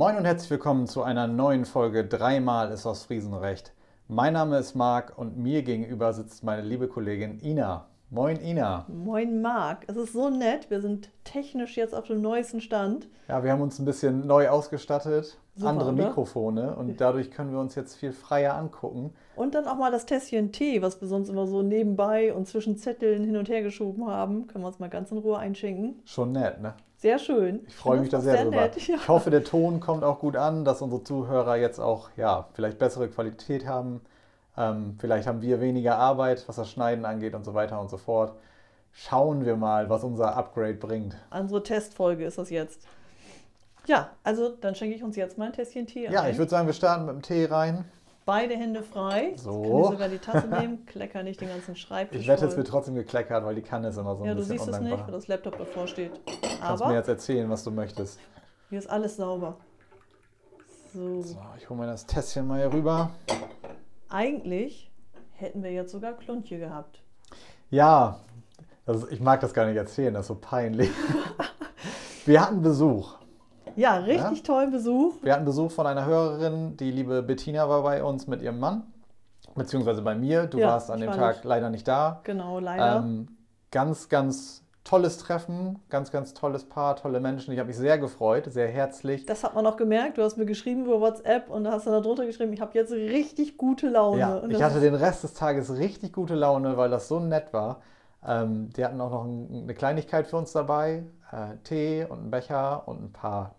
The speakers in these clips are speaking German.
Moin und herzlich willkommen zu einer neuen Folge Dreimal ist aus Friesen recht. Mein Name ist Marc und mir gegenüber sitzt meine liebe Kollegin Ina. Moin Ina. Moin Marc. Es ist so nett. Wir sind technisch jetzt auf dem neuesten Stand. Ja, wir haben uns ein bisschen neu ausgestattet, Super, andere oder? Mikrofone und dadurch können wir uns jetzt viel freier angucken. Und dann auch mal das Tässchen Tee, was wir sonst immer so nebenbei und zwischen Zetteln hin und her geschoben haben. Können wir uns mal ganz in Ruhe einschenken. Schon nett, ne? Sehr schön. Ich freue mich da sehr, auch drüber. nett. Ja. Ich hoffe, der Ton kommt auch gut an, dass unsere Zuhörer jetzt auch ja, vielleicht bessere Qualität haben. Ähm, vielleicht haben wir weniger Arbeit, was das Schneiden angeht und so weiter und so fort. Schauen wir mal, was unser Upgrade bringt. Unsere Testfolge ist das jetzt. Ja, also dann schenke ich uns jetzt mal ein Tässchen Tee Ja, ein. ich würde sagen, wir starten mit dem Tee rein. Beide Hände frei. So. Jetzt kann ich sogar die Tasse nehmen. Klecker nicht den ganzen Schreibtisch Ich wette, es wird trotzdem gekleckert, weil die Kanne ist immer so ein Ja, du bisschen siehst es nicht, undankbar. weil das Laptop davor steht. Kannst mir Aber jetzt erzählen, was du möchtest. hier ist alles sauber. So. So, ich hole mir das Tässchen mal hier rüber. Eigentlich hätten wir jetzt sogar Kluntje gehabt. Ja, ist, ich mag das gar nicht erzählen, das ist so peinlich. wir hatten Besuch. Ja, richtig tollen Besuch. Wir hatten Besuch von einer Hörerin, die liebe Bettina war bei uns mit ihrem Mann, beziehungsweise bei mir. Du Ja, warst an dem war Tag nicht. leider nicht da. Genau, leider. Ähm, ganz, ganz tolles Treffen, ganz, ganz tolles Paar, tolle Menschen. Ich habe mich sehr gefreut, sehr herzlich. das hat man auch gemerkt. Du hast mir geschrieben über WhatsApp und da hast du da drunter geschrieben, ich habe jetzt richtig gute Laune. Ja, und ich hatte den Rest des Tages richtig gute Laune, weil das so nett war. Ähm, die hatten auch noch ein, eine Kleinigkeit für uns dabei: äh, Tee und einen Becher und ein paar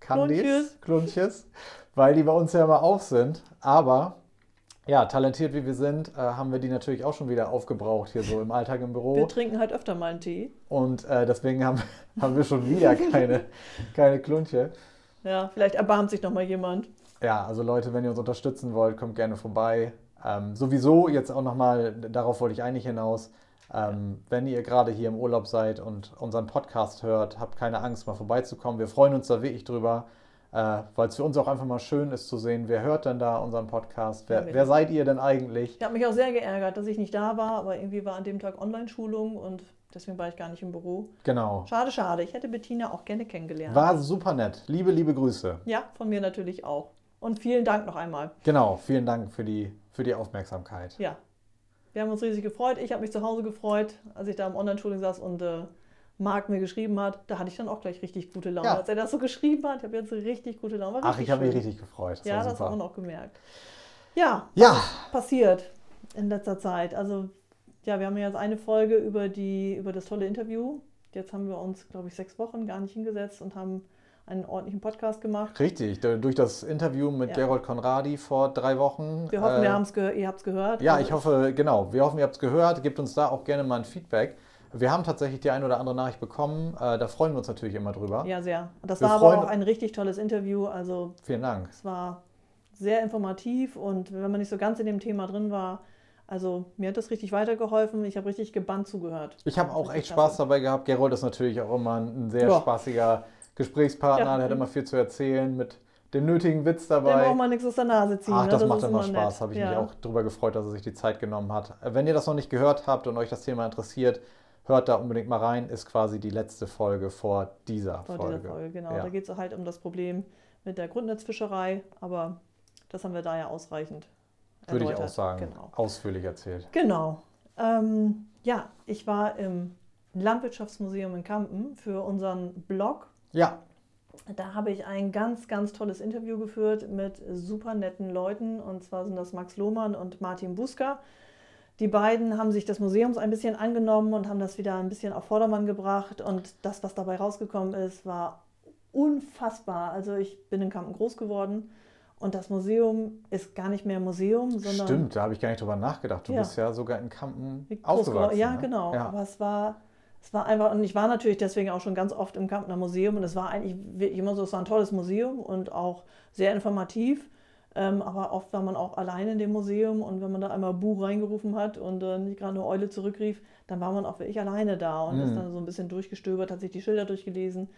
Candies, Kluntjes. Kluntjes, weil die bei uns ja immer auf sind. Aber ja, talentiert wie wir sind, äh, haben wir die natürlich auch schon wieder aufgebraucht hier so im Alltag im Büro. wir trinken halt öfter mal einen Tee. Und äh, deswegen haben, haben wir schon wieder keine, keine Kluntje. Ja, vielleicht erbarmt sich noch mal jemand. Ja, also Leute, wenn ihr uns unterstützen wollt, kommt gerne vorbei. Ähm, sowieso jetzt auch nochmal, darauf wollte ich eigentlich hinaus, ähm, wenn ihr gerade hier im Urlaub seid und unseren Podcast hört, habt keine Angst, mal vorbeizukommen. Wir freuen uns da wirklich drüber, äh, weil es für uns auch einfach mal schön ist zu sehen, wer hört denn da unseren Podcast, wer, wer seid ihr denn eigentlich? Ich habe mich auch sehr geärgert, dass ich nicht da war, aber irgendwie war an dem Tag Online-Schulung und deswegen war ich gar nicht im Büro. Genau. Schade, schade. Ich hätte Bettina auch gerne kennengelernt. War super nett. Liebe, liebe Grüße. Ja, von mir natürlich auch. Und vielen Dank noch einmal. Genau, vielen Dank für die, für die Aufmerksamkeit. Ja, wir haben uns riesig gefreut. Ich habe mich zu Hause gefreut, als ich da im Online-Schulung saß und äh, Marc mir geschrieben hat. Da hatte ich dann auch gleich richtig gute Laune. Ja. Als er das so geschrieben hat, ich habe jetzt richtig gute Laune. War Ach, richtig ich habe mich richtig gefreut. Das Ja, das haben wir noch gemerkt. Ja, Ja, passiert in letzter Zeit. Also, ja, wir haben ja jetzt eine Folge über, die, über das tolle Interview. Jetzt haben wir uns, glaube ich, sechs Wochen gar nicht hingesetzt und haben einen ordentlichen Podcast gemacht. Richtig, durch das Interview mit Ja. Gerold Konradi vor drei Wochen. Wir hoffen, äh, wir ihr habt es gehört. Ja, Also, ich hoffe, genau. Wir hoffen, ihr habt es gehört. Gebt uns da auch gerne mal ein Feedback. Wir haben tatsächlich die ein oder andere Nachricht bekommen. Äh, da freuen wir uns natürlich immer drüber. Ja, sehr. Das Wir war aber auch ein richtig tolles Interview. Also, Vielen Dank. Es war sehr informativ und wenn man nicht so ganz in dem Thema drin war, also mir hat das richtig weitergeholfen. Ich habe richtig gebannt zugehört. Ich habe auch echt. Spaß dabei gehabt. Gerold ist natürlich auch immer ein sehr Ja. spaßiger Gesprächspartner. Ja. Der hat immer viel zu erzählen mit dem nötigen Witz Der dabei. braucht mal nichts aus der Nase ziehen. Ach, ne? das, macht ist immer Spaß. Habe ich ja. mich auch darüber gefreut, dass er sich die Zeit genommen hat. Wenn ihr das noch nicht gehört habt und euch das Thema interessiert, hört da unbedingt mal rein. Ist quasi die letzte Folge vor dieser Vor Folge. dieser Folge, genau. Ja. Da geht es halt um das Problem mit der Grundnetzfischerei, aber das haben wir da ja ausreichend Würde ich auch sagen. Genau. Ausführlich erzählt. Genau. Ähm, ja, ich war im Landwirtschaftsmuseum in Kampen für unseren Blog Ja, Da habe ich ein ganz, ganz tolles Interview geführt mit super netten Leuten. Und zwar sind das Max Lohmann und Martin Buska. Die beiden haben sich des Museums ein bisschen angenommen und haben das wieder ein bisschen auf Vordermann gebracht. Und das, was dabei rausgekommen ist, war unfassbar. Also ich bin in Kampen groß geworden und das Museum ist gar nicht mehr Museum, sondern stimmt. Da habe ich gar nicht drüber nachgedacht. Du Ja. bist ja sogar in Kampen aufgewachsen. Ja, ne? genau. Ja. Aber es war, es war einfach, und ich war natürlich deswegen auch schon ganz oft im Kampner Museum und es war eigentlich wirklich immer so, es war ein tolles Museum und auch sehr informativ. Ähm, aber oft war man auch allein in dem Museum und wenn man da einmal Buch reingerufen hat und äh, nicht gerade eine Eule zurückrief, dann war man auch wirklich alleine da und ist Mhm. dann so ein bisschen durchgestöbert, hat sich die Schilder durchgelesen.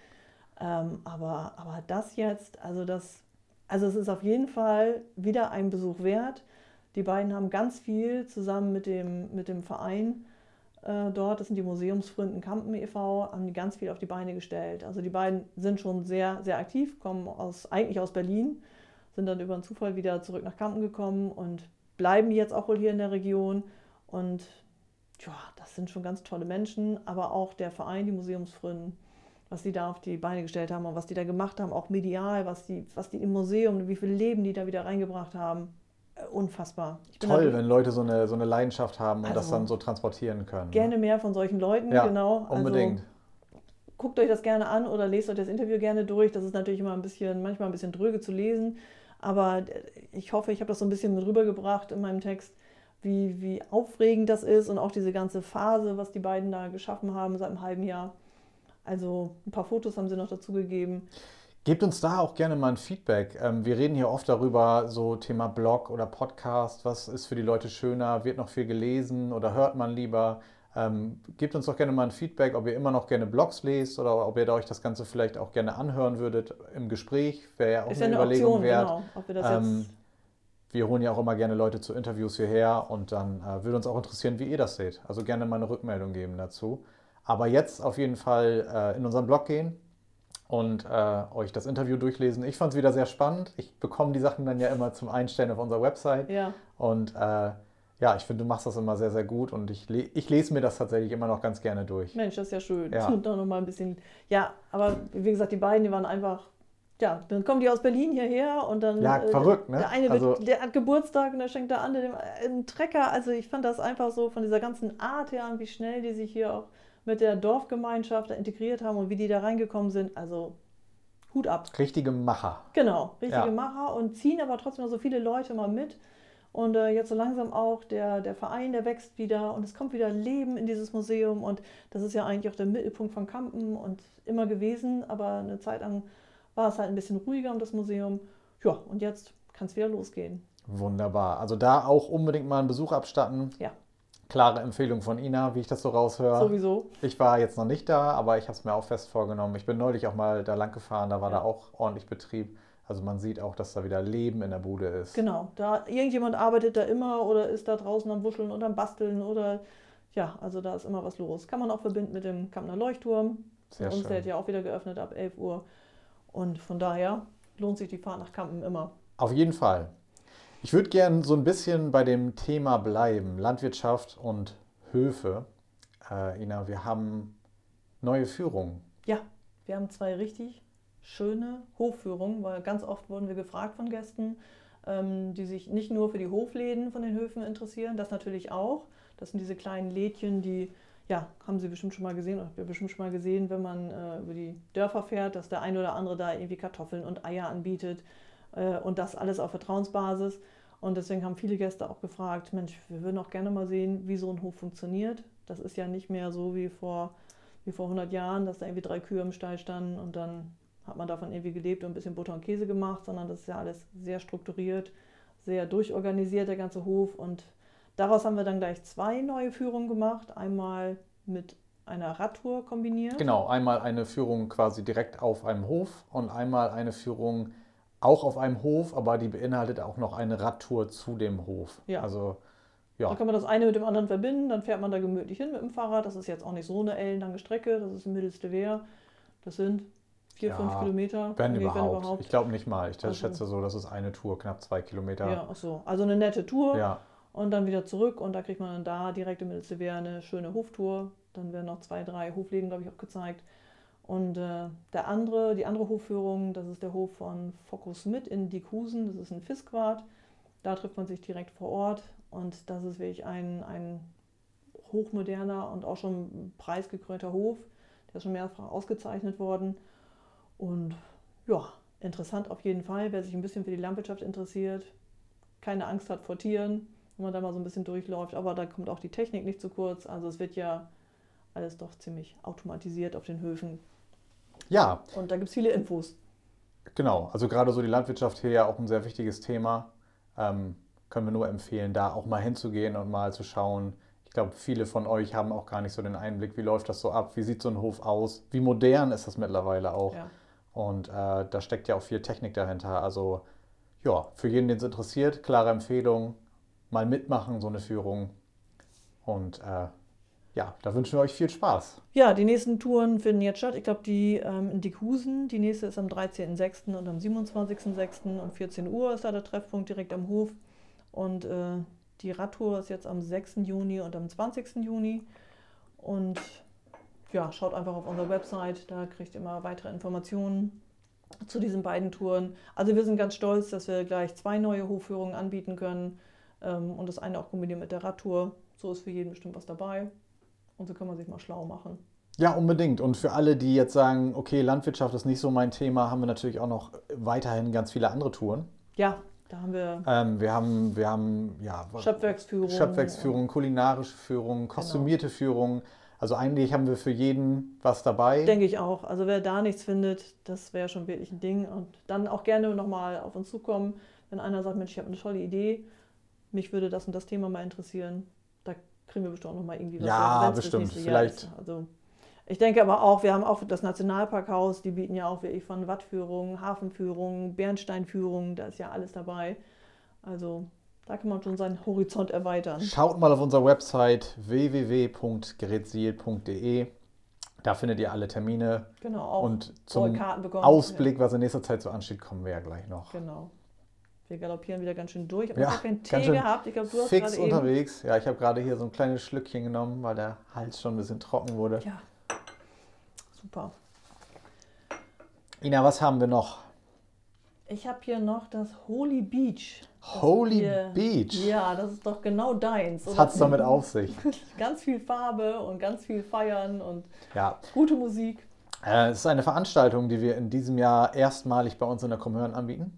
Ähm, aber, aber das jetzt, also das, also es ist auf jeden Fall wieder ein Besuch wert. Die beiden haben ganz viel zusammen mit dem, mit dem Verein äh, dort, das sind die Museumsfreunden Kampen e.V., haben die ganz viel auf die Beine gestellt. Also die beiden sind schon sehr, sehr aktiv, kommen aus, eigentlich aus Berlin, sind dann über einen Zufall wieder zurück nach Kampen gekommen und bleiben jetzt auch wohl hier in der Region. Und ja, das sind schon ganz tolle Menschen, aber auch der Verein, die Museumsfreunden, was die da auf die Beine gestellt haben und was die da gemacht haben, auch medial, was die, was die im Museum, wie viel Leben die da wieder reingebracht haben. Äh, unfassbar. Toll, wenn Leute so eine, so eine Leidenschaft haben und also das dann so transportieren können. Gerne mehr von solchen Leuten, ja, genau. Unbedingt. Also, guckt euch das gerne an oder lest euch das Interview gerne durch. Das ist natürlich immer ein bisschen, manchmal ein bisschen dröge zu lesen, aber ich hoffe, ich habe das so ein bisschen mit rübergebracht in meinem Text, wie, wie aufregend das ist und auch diese ganze Phase, was die beiden da geschaffen haben seit einem halben Jahr. Also ein paar Fotos haben sie noch dazu gegeben. Gebt uns da auch gerne mal ein Feedback. Ähm, wir reden hier oft darüber, so Thema Blog oder Podcast, was ist für die Leute schöner, wird noch viel gelesen oder hört man lieber? Ähm, gebt uns doch gerne mal ein Feedback, ob ihr immer noch gerne Blogs lest oder ob ihr euch das Ganze vielleicht auch gerne anhören würdet im Gespräch. Wäre ja auch ist eine, eine Überlegung Option, wert. Genau, ob wir das ähm, jetzt wir holen ja auch immer gerne Leute zu Interviews hierher und dann äh, würde uns auch interessieren, wie ihr das seht. Also gerne mal eine Rückmeldung geben dazu. Aber jetzt auf jeden Fall äh, in unseren Blog gehen und äh, euch das Interview durchlesen. Ich fand es wieder sehr spannend. Ich bekomme die Sachen dann ja immer zum Einstellen auf unserer Website. Ja. Und äh, ja, ich finde, du machst das immer sehr, sehr gut und ich, ich lese mir das tatsächlich immer noch ganz gerne durch. Mensch, das ist ja schön. Ja. Und noch mal ein bisschen. Ja, aber wie gesagt, die beiden, die waren einfach ja, dann kommen die aus Berlin hierher und dann. Ja, äh, verrückt, ne? Der eine also, wird, der hat Geburtstag und der schenkt der andere einen Trecker. Also ich fand das einfach so von dieser ganzen Art her an, wie schnell die sich hier auch mit der Dorfgemeinschaft integriert haben und wie die da reingekommen sind. Also Hut ab. Richtige Macher. Genau, richtige ja. Macher und ziehen aber trotzdem noch so viele Leute mal mit. Und äh, jetzt so langsam auch der, der Verein, der wächst wieder und es kommt wieder Leben in dieses Museum. Und das ist ja eigentlich auch der Mittelpunkt von Kampen und immer gewesen, aber eine Zeit lang war es halt ein bisschen ruhiger um das Museum. Ja, und jetzt kann es wieder losgehen. Wunderbar. Also da auch unbedingt mal einen Besuch abstatten. Ja. Klare Empfehlung von Ina, wie ich das so raushöre. Sowieso. Ich war jetzt noch nicht da, aber ich habe es mir auch fest vorgenommen. Ich bin neulich auch mal da lang gefahren, da war ja. da auch ordentlich Betrieb. Also man sieht auch, dass da wieder Leben in der Bude ist. Genau, da irgendjemand arbeitet da immer oder ist da draußen am Wuscheln oder am Basteln oder ja, also da ist immer was los. Kann man auch verbinden mit dem Kampner Leuchtturm. Sehr Uns schön. der hat ja auch wieder geöffnet ab 11 Uhr. Und von daher lohnt sich die Fahrt nach Kampen immer. Auf jeden Fall. Ich würde gerne so ein bisschen bei dem Thema bleiben, Landwirtschaft und Höfe. Äh, Ina, wir haben neue Führungen. Ja, wir haben zwei richtig schöne Hofführungen, weil ganz oft wurden wir gefragt von Gästen, ähm, die sich nicht nur für die Hofläden von den Höfen interessieren, das natürlich auch. Das sind diese kleinen Lädchen, die ja, haben Sie bestimmt schon mal gesehen, oder habt ihr bestimmt schon mal gesehen, wenn man äh, über die Dörfer fährt, dass der eine oder andere da irgendwie Kartoffeln und Eier anbietet äh, und das alles auf Vertrauensbasis. Und deswegen haben viele Gäste auch gefragt, Mensch, wir würden auch gerne mal sehen, wie so ein Hof funktioniert. Das ist ja nicht mehr so wie vor, wie vor 100 Jahren, dass da irgendwie drei Kühe im Stall standen und dann hat man davon irgendwie gelebt und ein bisschen Butter und Käse gemacht, sondern das ist ja alles sehr strukturiert, sehr durchorganisiert, der ganze Hof und Daraus haben wir dann gleich zwei neue Führungen gemacht. Einmal mit einer Radtour kombiniert. Genau, einmal eine Führung quasi direkt auf einem Hof und einmal eine Führung auch auf einem Hof, aber die beinhaltet auch noch eine Radtour zu dem Hof. Ja. Also ja. Dann kann man das eine mit dem anderen verbinden, dann fährt man da gemütlich hin mit dem Fahrrad. Das ist jetzt auch nicht so eine ellenlange Strecke, das ist mittelste Wehr. Das sind vier, ja, fünf Kilometer. Wenn, nee, überhaupt. wenn überhaupt. Ich glaube nicht mal. Ich also, schätze so, das ist eine Tour, knapp zwei Kilometer. Ja, ach so. Also eine nette Tour. Ja und dann wieder zurück und da kriegt man dann da direkt im Mittelseewehr eine schöne Hoftour. Dann werden noch zwei, drei Hofläden, glaube ich, auch gezeigt. Und äh, der andere, die andere Hofführung, das ist der Hof von Fokus mit in Diekhusen, das ist ein Fiskquart. Da trifft man sich direkt vor Ort und das ist wirklich ein, ein hochmoderner und auch schon preisgekrönter Hof. Der ist schon mehrfach ausgezeichnet worden. Und ja, interessant auf jeden Fall, wer sich ein bisschen für die Landwirtschaft interessiert, keine Angst hat vor Tieren, wenn man da mal so ein bisschen durchläuft. Aber da kommt auch die Technik nicht zu kurz. Also es wird ja alles doch ziemlich automatisiert auf den Höfen. Ja. Und da gibt es viele Infos. Genau, also gerade so die Landwirtschaft hier ja auch ein sehr wichtiges Thema. Ähm, können wir nur empfehlen, da auch mal hinzugehen und mal zu schauen. Ich glaube, viele von euch haben auch gar nicht so den Einblick, wie läuft das so ab, wie sieht so ein Hof aus, wie modern ist das mittlerweile auch. Ja. Und äh, da steckt ja auch viel Technik dahinter. Also ja, für jeden, den es interessiert, klare Empfehlung, mal mitmachen, so eine Führung. Und äh, ja, da wünschen wir euch viel Spaß. Ja, die nächsten Touren finden jetzt statt. Ich glaube, die ähm, in Dickhusen, die nächste ist am 13.06. und am 27.06. um 14 Uhr ist da der Treffpunkt direkt am Hof. Und äh, die Radtour ist jetzt am 6. Juni und am 20. Juni. Und ja, schaut einfach auf unserer Website, da kriegt ihr immer weitere Informationen zu diesen beiden Touren. Also wir sind ganz stolz, dass wir gleich zwei neue Hofführungen anbieten können ähm, und das eine auch kombinieren mit der Radtour. So ist für jeden bestimmt was dabei und so kann man sich mal schlau machen. Ja, unbedingt. Und für alle, die jetzt sagen, okay, Landwirtschaft ist nicht so mein Thema, haben wir natürlich auch noch weiterhin ganz viele andere Touren. Ja, da haben wir. Ähm, wir haben, wir haben ja, Schöpfwerksführung. Schöpfwerksführung, kulinarische Führung, kostümierte genau. Führung. Also eigentlich haben wir für jeden was dabei. Denke ich auch. Also wer da nichts findet, das wäre schon wirklich ein Ding. Und dann auch gerne nochmal auf uns zukommen, wenn einer sagt, Mensch, ich habe eine tolle Idee, mich würde das und das Thema mal interessieren. Da kriegen wir bestimmt auch nochmal irgendwie was. Ja, bestimmt. Vielleicht. Also ich denke aber auch, wir haben auch das Nationalparkhaus, die bieten ja auch wirklich von Wattführungen, Hafenführungen, Bernsteinführungen, da ist ja alles dabei. Also da kann man schon seinen Horizont erweitern. Schaut mal auf unserer Website www.gerätsil.de. Da findet ihr alle Termine. Genau, auch und zum Ausblick, was in nächster Zeit so ansteht, kommen wir ja gleich noch. Genau. Wir galoppieren wieder ganz schön durch. Ich habe ja, keinen Tee gehabt. Ich glaube, du hast fix unterwegs. Eben... Ja, ich habe gerade hier so ein kleines Schlückchen genommen, weil der Hals schon ein bisschen trocken wurde. Ja. Super. Ina, was haben wir noch? Ich habe hier noch das Holy Beach. Holy hier, Beach? Ja, das ist doch genau deins. Was hat es damit auf sich? ganz viel Farbe und ganz viel Feiern und ja. gute Musik. Äh, es ist eine Veranstaltung, die wir in diesem Jahr erstmalig bei uns in der Comhörn anbieten.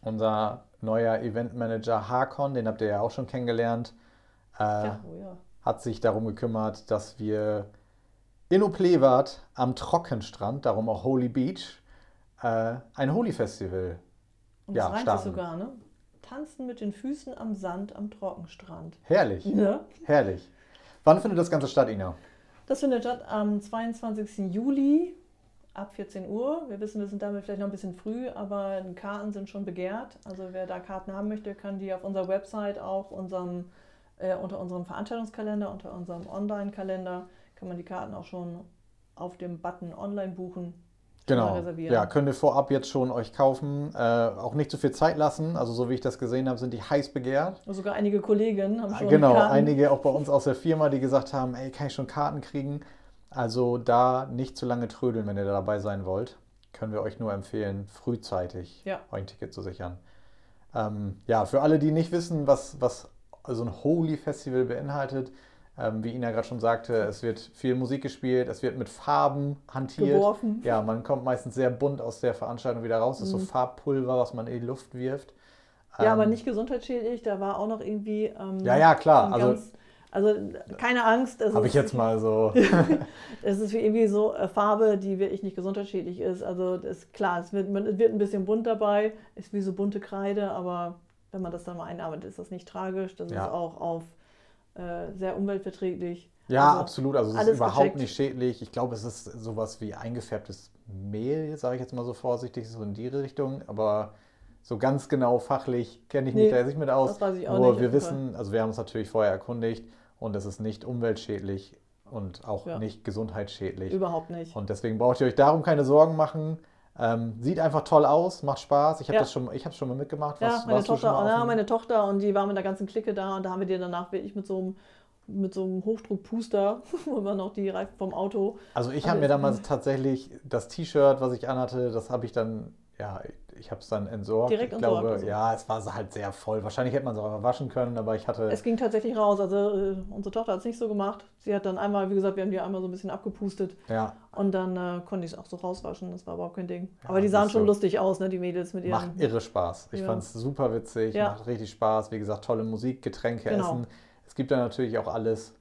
Unser neuer Eventmanager Hakon, den habt ihr ja auch schon kennengelernt, äh, ja, oh ja. hat sich darum gekümmert, dass wir in Oplewart am Trockenstrand, darum auch Holy Beach, äh, ein Holy Festival Und ja, das starten. sogar, ne? Tanzen mit den Füßen am Sand am Trockenstrand. Herrlich. Ja. Herrlich. Wann findet das Ganze statt, Ina? Das findet statt am 22. Juli ab 14 Uhr. Wir wissen, wir sind damit vielleicht noch ein bisschen früh, aber Karten sind schon begehrt. Also wer da Karten haben möchte, kann die auf unserer Website auch unserem, äh, unter unserem Veranstaltungskalender, unter unserem Online-Kalender, kann man die Karten auch schon auf dem Button Online buchen. Genau. Ja, könnt ihr vorab jetzt schon euch kaufen. Äh, auch nicht zu viel Zeit lassen. Also so wie ich das gesehen habe, sind die heiß begehrt. Sogar einige Kolleginnen haben schon Genau, Karten. einige auch bei uns aus der Firma, die gesagt haben, ey, kann ich schon Karten kriegen? Also da nicht zu lange trödeln, wenn ihr da dabei sein wollt. Können wir euch nur empfehlen, frühzeitig ja. euch ein Ticket zu sichern. Ähm, ja, für alle, die nicht wissen, was, was so ein Holy Festival beinhaltet, ähm, wie Ina gerade schon sagte, es wird viel Musik gespielt, es wird mit Farben hantiert. Geworfen. Ja, man kommt meistens sehr bunt aus der Veranstaltung wieder raus. Das ist so mhm. Farbpulver, was man in die Luft wirft. Ja, ähm, aber nicht gesundheitsschädlich, da war auch noch irgendwie. Ähm, ja, ja, klar. Also, also keine Angst. Habe ich jetzt mal so. es ist irgendwie so eine Farbe, die wirklich nicht gesundheitsschädlich ist. Also ist klar, es wird, es wird ein bisschen bunt dabei, ist wie so bunte Kreide, aber wenn man das dann mal einarbeitet, ist das nicht tragisch. Das ja. ist auch auf äh, sehr umweltverträglich. Ja, also absolut. Also es ist überhaupt gecheckt. nicht schädlich. Ich glaube, es ist sowas wie eingefärbtes Mehl, sage ich jetzt mal so vorsichtig, so in die Richtung. Aber so ganz genau fachlich kenne ich mich nee, da jetzt nicht mit aus. Das weiß ich auch Nur nicht. wir wissen, also wir haben uns natürlich vorher erkundigt und es ist nicht umweltschädlich und auch ja. nicht gesundheitsschädlich. Überhaupt nicht. Und deswegen braucht ihr euch darum keine Sorgen machen. Ähm, sieht einfach toll aus, macht Spaß. Ich habe ja. das schon, ich habe schon mal mitgemacht. Was, ja, meine Tochter, ja, meine Tochter und die war mit der ganzen Clique da und da haben wir die danach wirklich mit so einem mit so einem Hochdruckpuster, wo man noch die Reifen vom Auto. Also ich habe mir damals tatsächlich das T-Shirt, was ich anhatte, das habe ich dann ja, ich habe es dann entsorgt. Direkt ich entsorgt glaube, also. ja, es war halt sehr voll. Wahrscheinlich hätte man es auch waschen können, aber ich hatte. Es ging tatsächlich raus. Also äh, unsere Tochter hat es nicht so gemacht. Sie hat dann einmal, wie gesagt, wir haben die einmal so ein bisschen abgepustet. Ja. Und dann äh, konnte ich es auch so rauswaschen. Das war überhaupt kein Ding. Ja, aber die sahen schon so lustig aus, ne, die Mädels mit ihren. Macht irre Spaß. Ich ja. fand es super witzig, ja. macht richtig Spaß. Wie gesagt, tolle Musik, Getränke, genau. Essen. Es gibt da natürlich auch alles.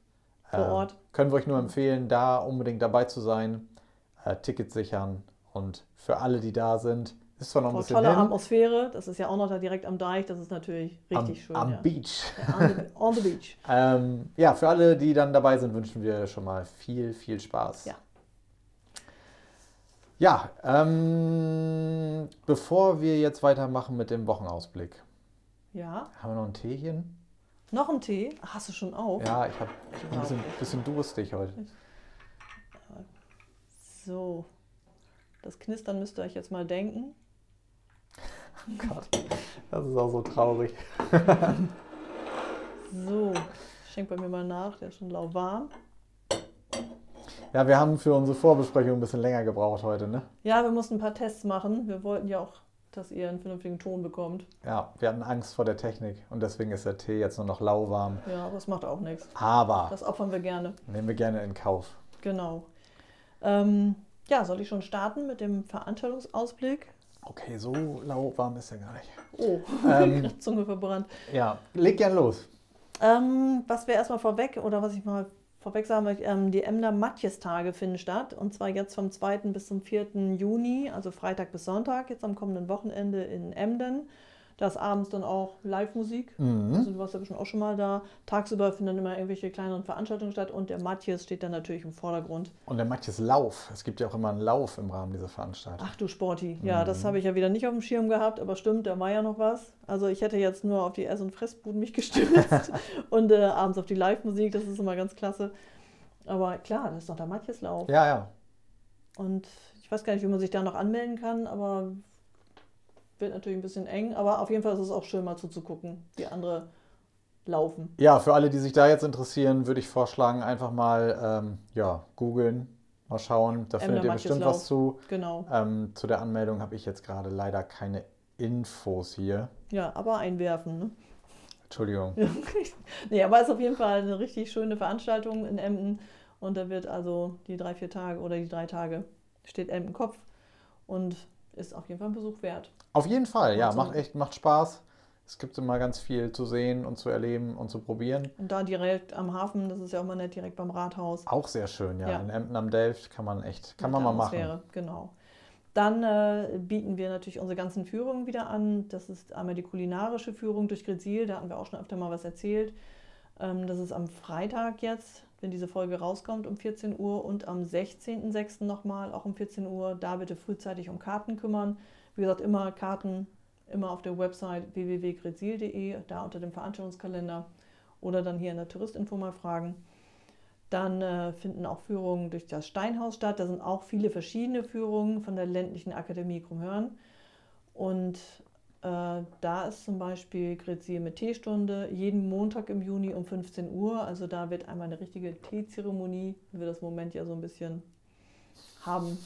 Vor äh, Ort. Können wir euch nur empfehlen, da unbedingt dabei zu sein, äh, Tickets sichern und für alle, die da sind, ist zwar noch ein bisschen tolle hin. Atmosphäre, das ist ja auch noch da direkt am Deich, das ist natürlich richtig am, schön. Am ja. Beach. Ja, on, the, on the beach. ähm, ja, für alle, die dann dabei sind, wünschen wir schon mal viel, viel Spaß. Ja. Ja, ähm, bevor wir jetzt weitermachen mit dem Wochenausblick. Ja. Haben wir noch ein Teechen? Noch ein Tee? Hast du schon auf? Ja, ich habe ein bisschen, bisschen durstig heute. So. Das Knistern müsst ihr euch jetzt mal denken. Oh Gott, das ist auch so traurig. so, schenk bei mir mal nach, der ist schon lauwarm. Ja, wir haben für unsere Vorbesprechung ein bisschen länger gebraucht heute, ne? Ja, wir mussten ein paar Tests machen. Wir wollten ja auch, dass ihr einen vernünftigen Ton bekommt. Ja, wir hatten Angst vor der Technik und deswegen ist der Tee jetzt nur noch lauwarm. Ja, aber das macht auch nichts. Aber Das opfern wir gerne. nehmen wir gerne in Kauf. Genau. Ähm, ja, soll ich schon starten mit dem Veranstaltungsausblick? Okay, so lauwarm ist er gar nicht. Oh, Ähm. Zunge verbrannt. Ja, leg gern los. Ähm, was wir erstmal vorweg, oder was ich mal vorweg sagen möchte, ähm, die Emder Matjes-Tage finden statt. Und zwar jetzt vom 2. bis zum 4. Juni, also Freitag bis Sonntag, jetzt am kommenden Wochenende in Emden. Da ist abends dann auch Live-Musik. Mhm. Also du warst ja bestimmt auch schon mal da. Tagsüber finden dann immer irgendwelche kleineren Veranstaltungen statt und der Matjes steht dann natürlich im Vordergrund. Und der Matthias Lauf. Es gibt ja auch immer einen Lauf im Rahmen dieser Veranstaltung. Ach du Sporti, ja, Mhm. das habe ich ja wieder nicht auf dem Schirm gehabt, aber stimmt, da war ja noch was. Also ich hätte jetzt nur auf die Ess- und Fressbuden mich gestürzt und äh, abends auf die Live-Musik, das ist immer ganz klasse. Aber klar, das ist doch der Matjeslauf. Ja, ja. Und ich weiß gar nicht, wie man sich da noch anmelden kann, aber wird natürlich ein bisschen eng. Aber auf jeden Fall ist es auch schön, mal zuzugucken, wie andere laufen. Ja, für alle, die sich da jetzt interessieren, würde ich vorschlagen, einfach mal ähm, ja, googeln, mal schauen. Da findet ihr bestimmt was zu. Genau. Ähm, zu der Anmeldung habe ich jetzt gerade leider keine Infos hier. Ja, aber einwerfen. Ne? Entschuldigung. nee, aber es ist auf jeden Fall eine richtig schöne Veranstaltung in Emden. Und da wird also die drei, vier Tage oder die drei Tage steht Emden Kopf und ist auf jeden Fall ein Besuch wert. Auf jeden Fall, ja, Also- macht echt, macht Spaß. Es gibt immer ganz viel zu sehen und zu erleben und zu probieren. Und da direkt am Hafen, das ist ja auch mal nett, direkt beim Rathaus. Auch sehr schön, ja. Ja. In Emden am Delft kann man echt, kann mit man mal der machen. Atmosphäre, Genau. Dann äh, bieten wir natürlich unsere ganzen Führungen wieder an. Das ist einmal die kulinarische Führung durch Grezil, da hatten wir auch schon öfter mal was erzählt. Ähm, das ist am Freitag jetzt, wenn diese Folge rauskommt, um 14 Uhr und am 16.06. nochmal, auch um 14 Uhr. Da bitte frühzeitig um Karten kümmern. Wie gesagt, immer Karten, immer auf der Website www.grezil.de, da unter dem Veranstaltungskalender oder dann hier in der Touristinfo mal fragen. Dann äh, finden auch Führungen durch das Steinhaus statt. Da sind auch viele verschiedene Führungen von der ländlichen Akademie Krummhörn. Und da ist zum Beispiel Grezil mit Teestunde jeden Montag im Juni um 15 Uhr. Also da wird einmal eine richtige Teezeremonie, wie wir das Moment ja so ein bisschen haben,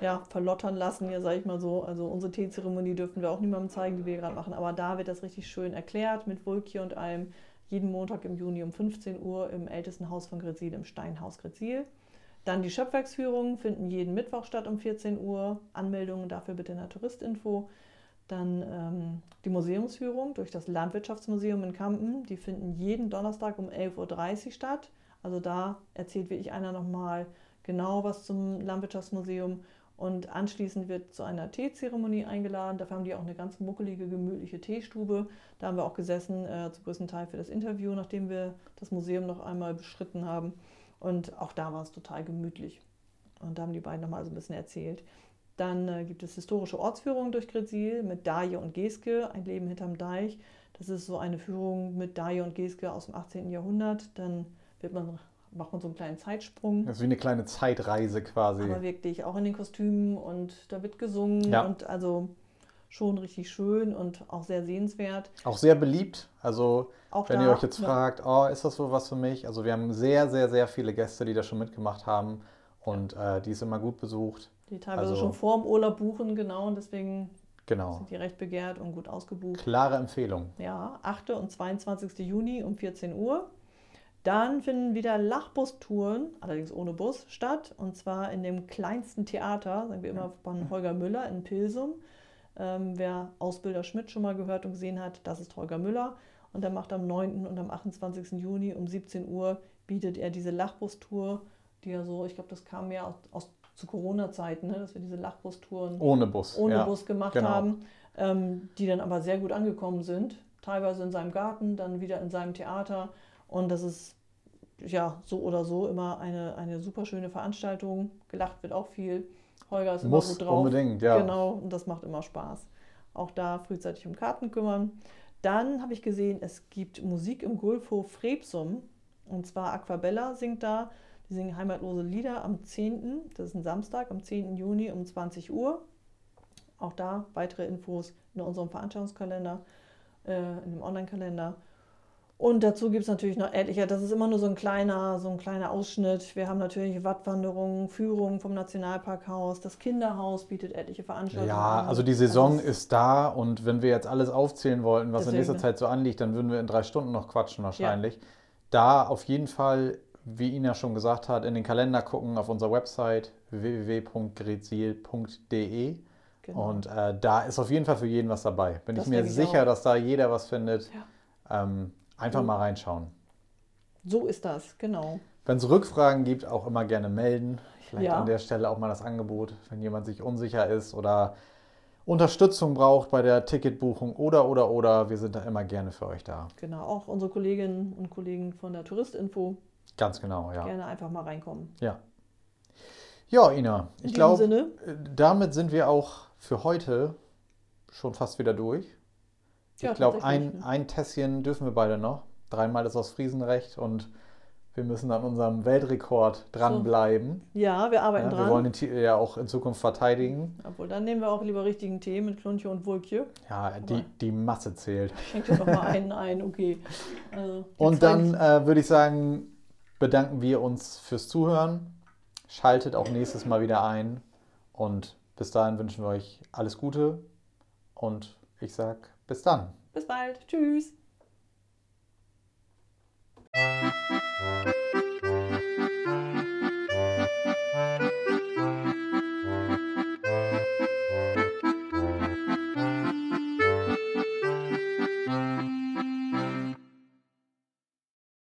ja, verlottern lassen, hier sage ich mal so. Also unsere Teezeremonie dürfen wir auch niemandem zeigen, die wir gerade machen. Aber da wird das richtig schön erklärt mit Wulki und allem. Jeden Montag im Juni um 15 Uhr im ältesten Haus von Grezil, im Steinhaus Grezil. Dann die Schöpfwerksführungen finden jeden Mittwoch statt um 14 Uhr. Anmeldungen dafür bitte in der Touristinfo. Dann ähm, die Museumsführung durch das Landwirtschaftsmuseum in Kampen. Die finden jeden Donnerstag um 11.30 Uhr statt. Also da erzählt wirklich einer nochmal genau was zum Landwirtschaftsmuseum. Und anschließend wird zu einer Teezeremonie eingeladen. Dafür haben die auch eine ganz muckelige, gemütliche Teestube. Da haben wir auch gesessen, äh, zum größten Teil für das Interview, nachdem wir das Museum noch einmal beschritten haben. Und auch da war es total gemütlich. Und da haben die beiden nochmal so ein bisschen erzählt. Dann äh, gibt es historische Ortsführungen durch Grezil mit Daje und Geske, ein Leben hinterm Deich. Das ist so eine Führung mit Daje und Geske aus dem 18. Jahrhundert. Dann wird man, macht man so einen kleinen Zeitsprung. Das ist wie eine kleine Zeitreise quasi. Aber wirklich auch in den Kostümen und da wird gesungen Ja. und also schon richtig schön und auch sehr sehenswert. Auch sehr beliebt. Also, Auch wenn da, ihr euch jetzt ja, fragt, oh, ist das wohl was für mich? Also, wir haben sehr, sehr, sehr viele Gäste, die da schon mitgemacht haben. Und äh, die ist immer gut besucht. die teilweise also- schon vor dem Urlaub buchen, genau, und deswegen Genau. sind die recht begehrt und gut ausgebucht. Klare Empfehlung. Ja, 8. und 22. Juni um 14 Uhr. Dann finden wieder Lachbus-Touren, allerdings ohne Bus, statt. Und zwar in dem kleinsten Theater, sagen wir immer von Holger Müller in Pilsum. Ähm, wer Ausbilder Schmidt schon mal gehört und gesehen hat, das ist Holger Müller. Und er macht am 9. und am 28. Juni um 17 Uhr bietet er diese Lachbus-Tour, die ja so, ich glaube, das kam ja aus, aus zu Corona-Zeiten, ne, dass wir diese Lachbus-Touren Ohne Bus. ohne ja. Bus gemacht genau. haben, ähm, die dann aber sehr gut angekommen sind. Teilweise in seinem Garten, dann wieder in seinem Theater. Und das ist ja so oder so immer eine, eine super schöne Veranstaltung. Gelacht wird auch viel. Holger ist immer Muss gut drauf. unbedingt, ja. Genau, und das macht immer Spaß. Auch da frühzeitig um Karten kümmern. Dann habe ich gesehen, es gibt Musik im Gulfhof Frebsum. Und zwar Aquabella singt da. Die singen heimatlose Lieder am 10., das ist ein Samstag, am 10. Juni um 20 Uhr. Auch da weitere Infos in unserem Veranstaltungskalender, äh, in dem Online-Kalender. Und dazu gibt es natürlich noch etliche. Das ist immer nur so ein kleiner, so ein kleiner Ausschnitt. Wir haben natürlich Wattwanderungen, Führungen vom Nationalparkhaus. Das Kinderhaus bietet etliche Veranstaltungen. Ja, also die Saison Das ist da und wenn wir jetzt alles aufzählen wollten, was in nächster Deswegen. Zeit so anliegt, dann würden wir in drei Stunden noch quatschen wahrscheinlich. Da auf jeden Fall, wie Ina schon gesagt hat, in den Kalender gucken auf unserer Website www.greziel.de Genau. und äh, da ist auf jeden Fall für jeden was dabei. Bin Das ich mir sicher, auch. dass da jeder was findet. Ja. Ähm, einfach Mhm. mal reinschauen. So ist das, genau. Wenn es Rückfragen gibt, auch immer gerne melden. Vielleicht Ja. an der Stelle auch mal das Angebot, wenn jemand sich unsicher ist oder Unterstützung braucht bei der Ticketbuchung oder oder oder. Wir sind da immer gerne für euch da. Genau, auch unsere Kolleginnen und Kollegen von der Touristinfo Ganz genau, ja. gerne einfach mal reinkommen. Ja, ja Ina, In ich glaube, Sinne, damit sind wir auch für heute schon fast wieder durch. Ja, ich glaube, ein, ne? ein Tässchen dürfen wir beide noch. Dreimal ist aus Friesenrecht und wir müssen an unserem Weltrekord dranbleiben. ja, wir arbeiten Ja, wir dran. wollen den Titel ja auch in Zukunft verteidigen. Obwohl, dann nehmen wir auch lieber richtigen Tee mit Klunche und Wulkje. Ja, die, die Masse zählt. Schenk dir doch mal einen ein, okay. Also, Und dann äh, würde ich sagen, bedanken wir uns fürs Zuhören. Schaltet auch nächstes Mal wieder ein. Und bis dahin wünschen wir euch alles Gute. Und ich sag bis dann. Bis bald. Tschüss.